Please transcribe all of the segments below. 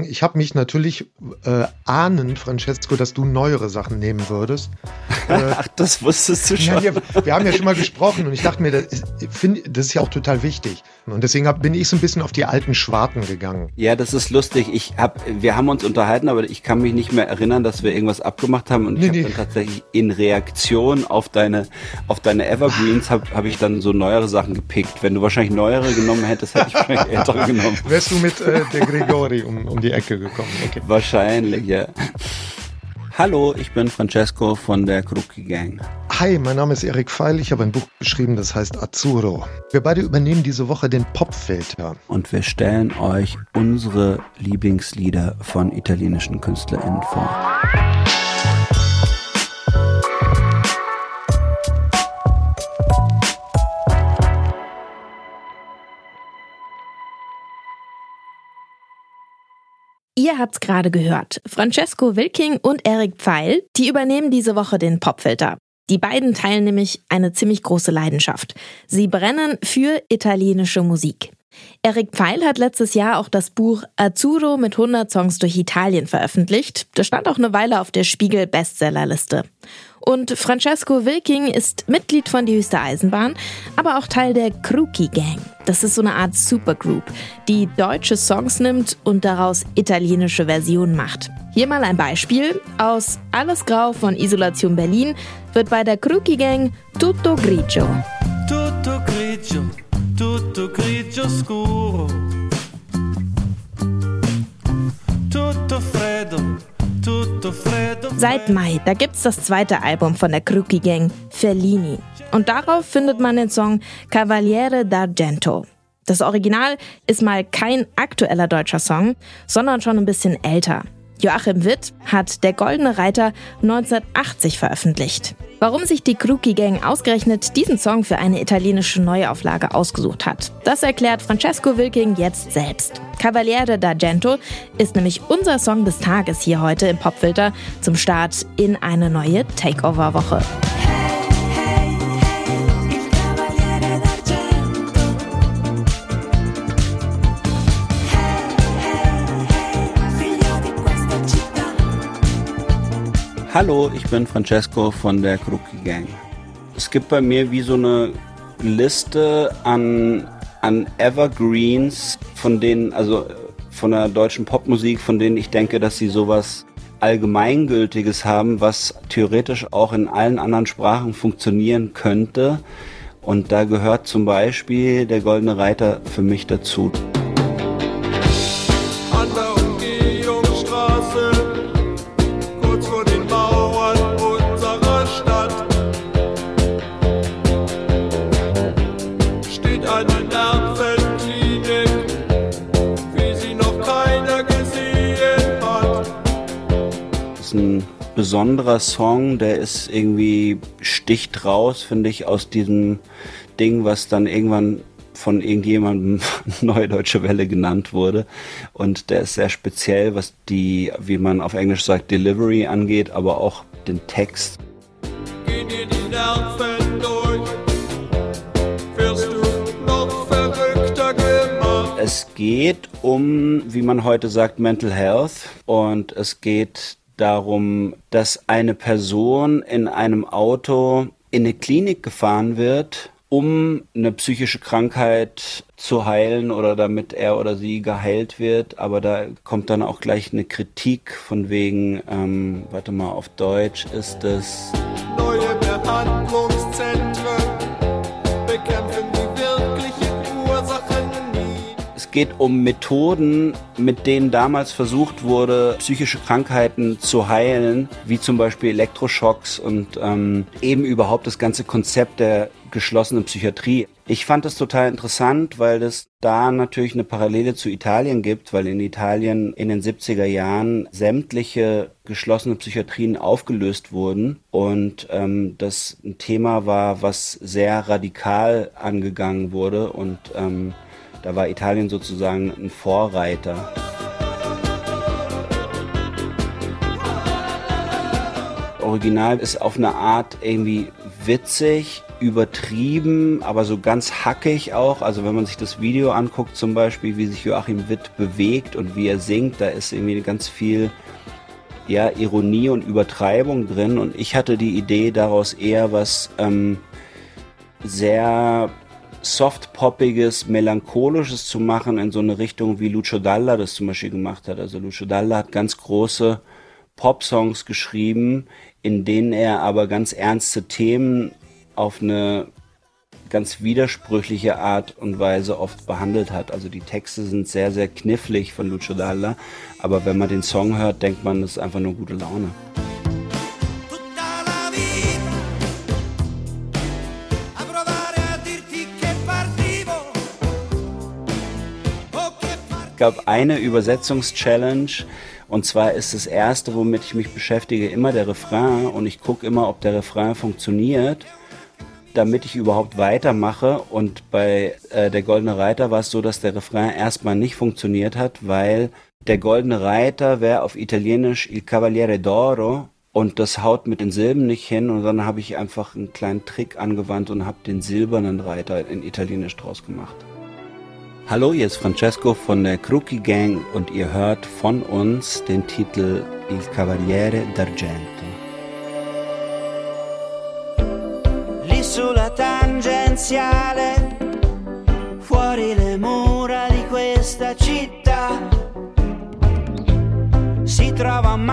Ich habe mich natürlich äh, ahnen, Francesco, dass du neuere Sachen nehmen würdest. Äh, Ach, das wusstest du schon. Ja, wir, wir, haben ja schon mal gesprochen und ich dachte mir, das ist, find, das ist ja auch total wichtig. Und deswegen hab, bin ich so ein bisschen auf die alten Schwarten gegangen. Ja, das ist lustig. Ich hab, wir haben uns unterhalten, aber ich kann mich nicht mehr erinnern, dass wir irgendwas abgemacht haben. Und nee, ich habe nee. dann tatsächlich in Reaktion auf deine, auf deine Evergreens habe hab ich dann so neuere Sachen gepickt. Wenn du wahrscheinlich neuere genommen hättest, hätte ich vielleicht ältere genommen. Wärst du mit äh, der Gregori um, um die Ecke gekommen. Okay. Wahrscheinlich, ja. Hallo, ich bin Francesco von der Kruki Gang. Hi, mein Name ist Erik Feil. Ich habe ein Buch geschrieben, das heißt Azzurro. Wir beide übernehmen diese Woche den Popfilter. Und wir stellen euch unsere Lieblingslieder von italienischen KünstlerInnen vor. Ihr habt's gerade gehört. Francesco Wilking und Eric Pfeil, die übernehmen diese Woche den Popfilter. Die beiden teilen nämlich eine ziemlich große Leidenschaft. Sie brennen für italienische Musik. Eric Pfeil hat letztes Jahr auch das Buch Azzurro mit 100 Songs durch Italien veröffentlicht. Das stand auch eine Weile auf der Spiegel Bestsellerliste. Und Francesco Wilking ist Mitglied von Die Höchste Eisenbahn, aber auch Teil der Kruki Gang. Das ist so eine Art Supergroup, die deutsche Songs nimmt und daraus italienische Versionen macht. Hier mal ein Beispiel. Aus Alles Grau von Isolation Berlin wird bei der Kruki Gang Tutto Grigio. Tutto grigio, tutto grigio scuro. Seit Mai, da gibt's das zweite Album von der Kruki Gang, Fellini. Und darauf findet man den Song Cavaliere d'Argento. Das Original ist mal kein aktueller deutscher Song, sondern schon ein bisschen älter. Joachim Witt hat Der Goldene Reiter 1980 veröffentlicht. Warum sich die Kruki Gang ausgerechnet diesen Song für eine italienische Neuauflage ausgesucht hat, das erklärt Francesco Wilking jetzt selbst. Cavaliere d'Argento ist nämlich unser Song des Tages hier heute im Popfilter zum Start in eine neue Takeover-Woche. Hallo, ich bin Francesco von der Kruki Gang. Es gibt bei mir wie so eine Liste an, an Evergreens, von denen, also von der deutschen Popmusik, von denen ich denke, dass sie sowas Allgemeingültiges haben, was theoretisch auch in allen anderen Sprachen funktionieren könnte. Und da gehört zum Beispiel der Goldene Reiter für mich dazu. Besonderer Song, der ist irgendwie sticht raus, finde ich, aus diesem Ding, was dann irgendwann von irgendjemandem Neue Deutsche Welle genannt wurde. Und der ist sehr speziell, was die, wie man auf Englisch sagt, Delivery angeht, aber auch den Text. Geh dir die Nerven durch, wirst du noch verrückter gemacht. Es geht um, wie man heute sagt, Mental Health und es geht darum, dass eine Person in einem Auto in eine Klinik gefahren wird, um eine psychische Krankheit zu heilen oder damit er oder sie geheilt wird. Aber da kommt dann auch gleich eine Kritik von wegen, ähm, warte mal, auf Deutsch ist es. Neue Behandlungszentren geht um Methoden, mit denen damals versucht wurde, psychische Krankheiten zu heilen, wie zum Beispiel Elektroschocks und ähm, eben überhaupt das ganze Konzept der geschlossenen Psychiatrie. Ich fand das total interessant, weil es da natürlich eine Parallele zu Italien gibt, weil in Italien in den 70er Jahren sämtliche geschlossene Psychiatrien aufgelöst wurden und ähm, das ein Thema war, was sehr radikal angegangen wurde und ähm, da war Italien sozusagen ein Vorreiter. Original ist auf eine Art irgendwie witzig, übertrieben, aber so ganz hackig auch. Also wenn man sich das Video anguckt zum Beispiel, wie sich Joachim Witt bewegt und wie er singt, da ist irgendwie ganz viel ja, Ironie und Übertreibung drin. Und ich hatte die Idee, daraus eher was ähm, sehr soft-poppiges, melancholisches zu machen in so eine Richtung, wie Lucio Dalla das zum Beispiel gemacht hat. Also Lucio Dalla hat ganz große Pop-Songs geschrieben, in denen er aber ganz ernste Themen auf eine ganz widersprüchliche Art und Weise oft behandelt hat. Also die Texte sind sehr, sehr knifflig von Lucio Dalla, aber wenn man den Song hört, denkt man, das ist einfach nur gute Laune. Gab eine Übersetzungschallenge und zwar ist das erste, womit ich mich beschäftige, immer der Refrain und ich gucke immer, ob der Refrain funktioniert, damit ich überhaupt weitermache. Und bei äh, der Goldene Reiter war es so, dass der Refrain erstmal nicht funktioniert hat, weil der Goldene Reiter wäre auf Italienisch Il Cavaliere d'Oro und das haut mit den Silben nicht hin und dann habe ich einfach einen kleinen Trick angewandt und habe den silbernen Reiter in Italienisch draus gemacht. Hallo, hier ist Francesco von der Crookie Gang und ihr hört von uns den Titel Il Cavaliere d'Argento. Lì sulla tangenziale, fuori le mura di questa città, si trova un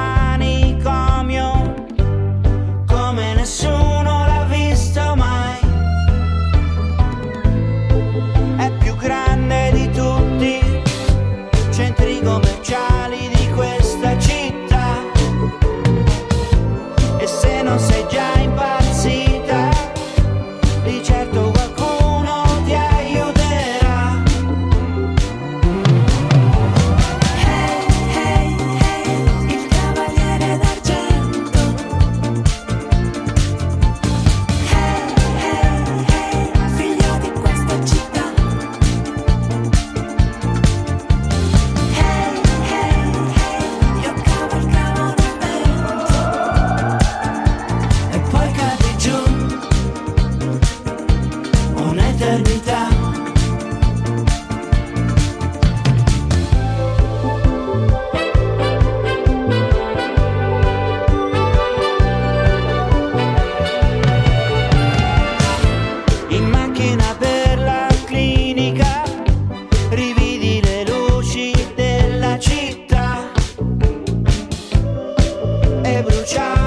child.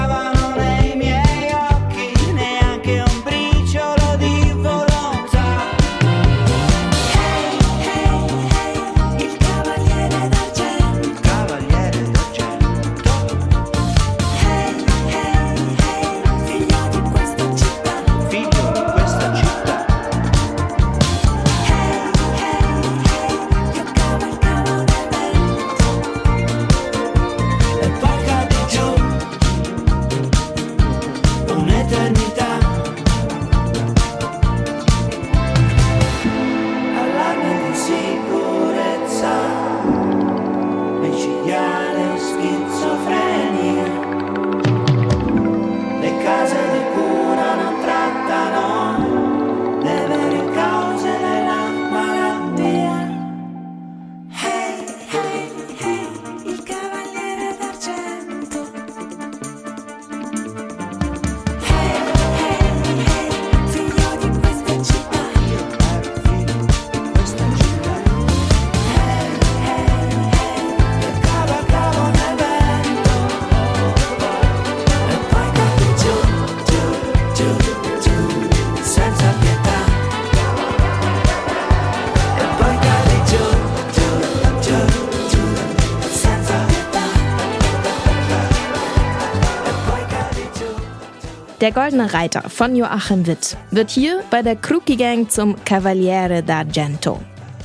Der Goldene Reiter von Joachim Witt wird hier bei der Crookie Gang zum Cavaliere d'Argento.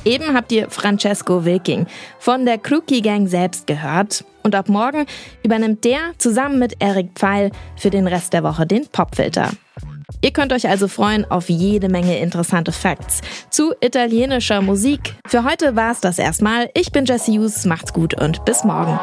Eben habt ihr Francesco Wilking von der Crookie Gang selbst gehört. Und ab morgen übernimmt der zusammen mit Eric Pfeil für den Rest der Woche den Popfilter. Ihr könnt euch also freuen auf jede Menge interessante Facts zu italienischer Musik. Für heute war es das erstmal. Ich bin Jesse Hughes, macht's gut und bis morgen.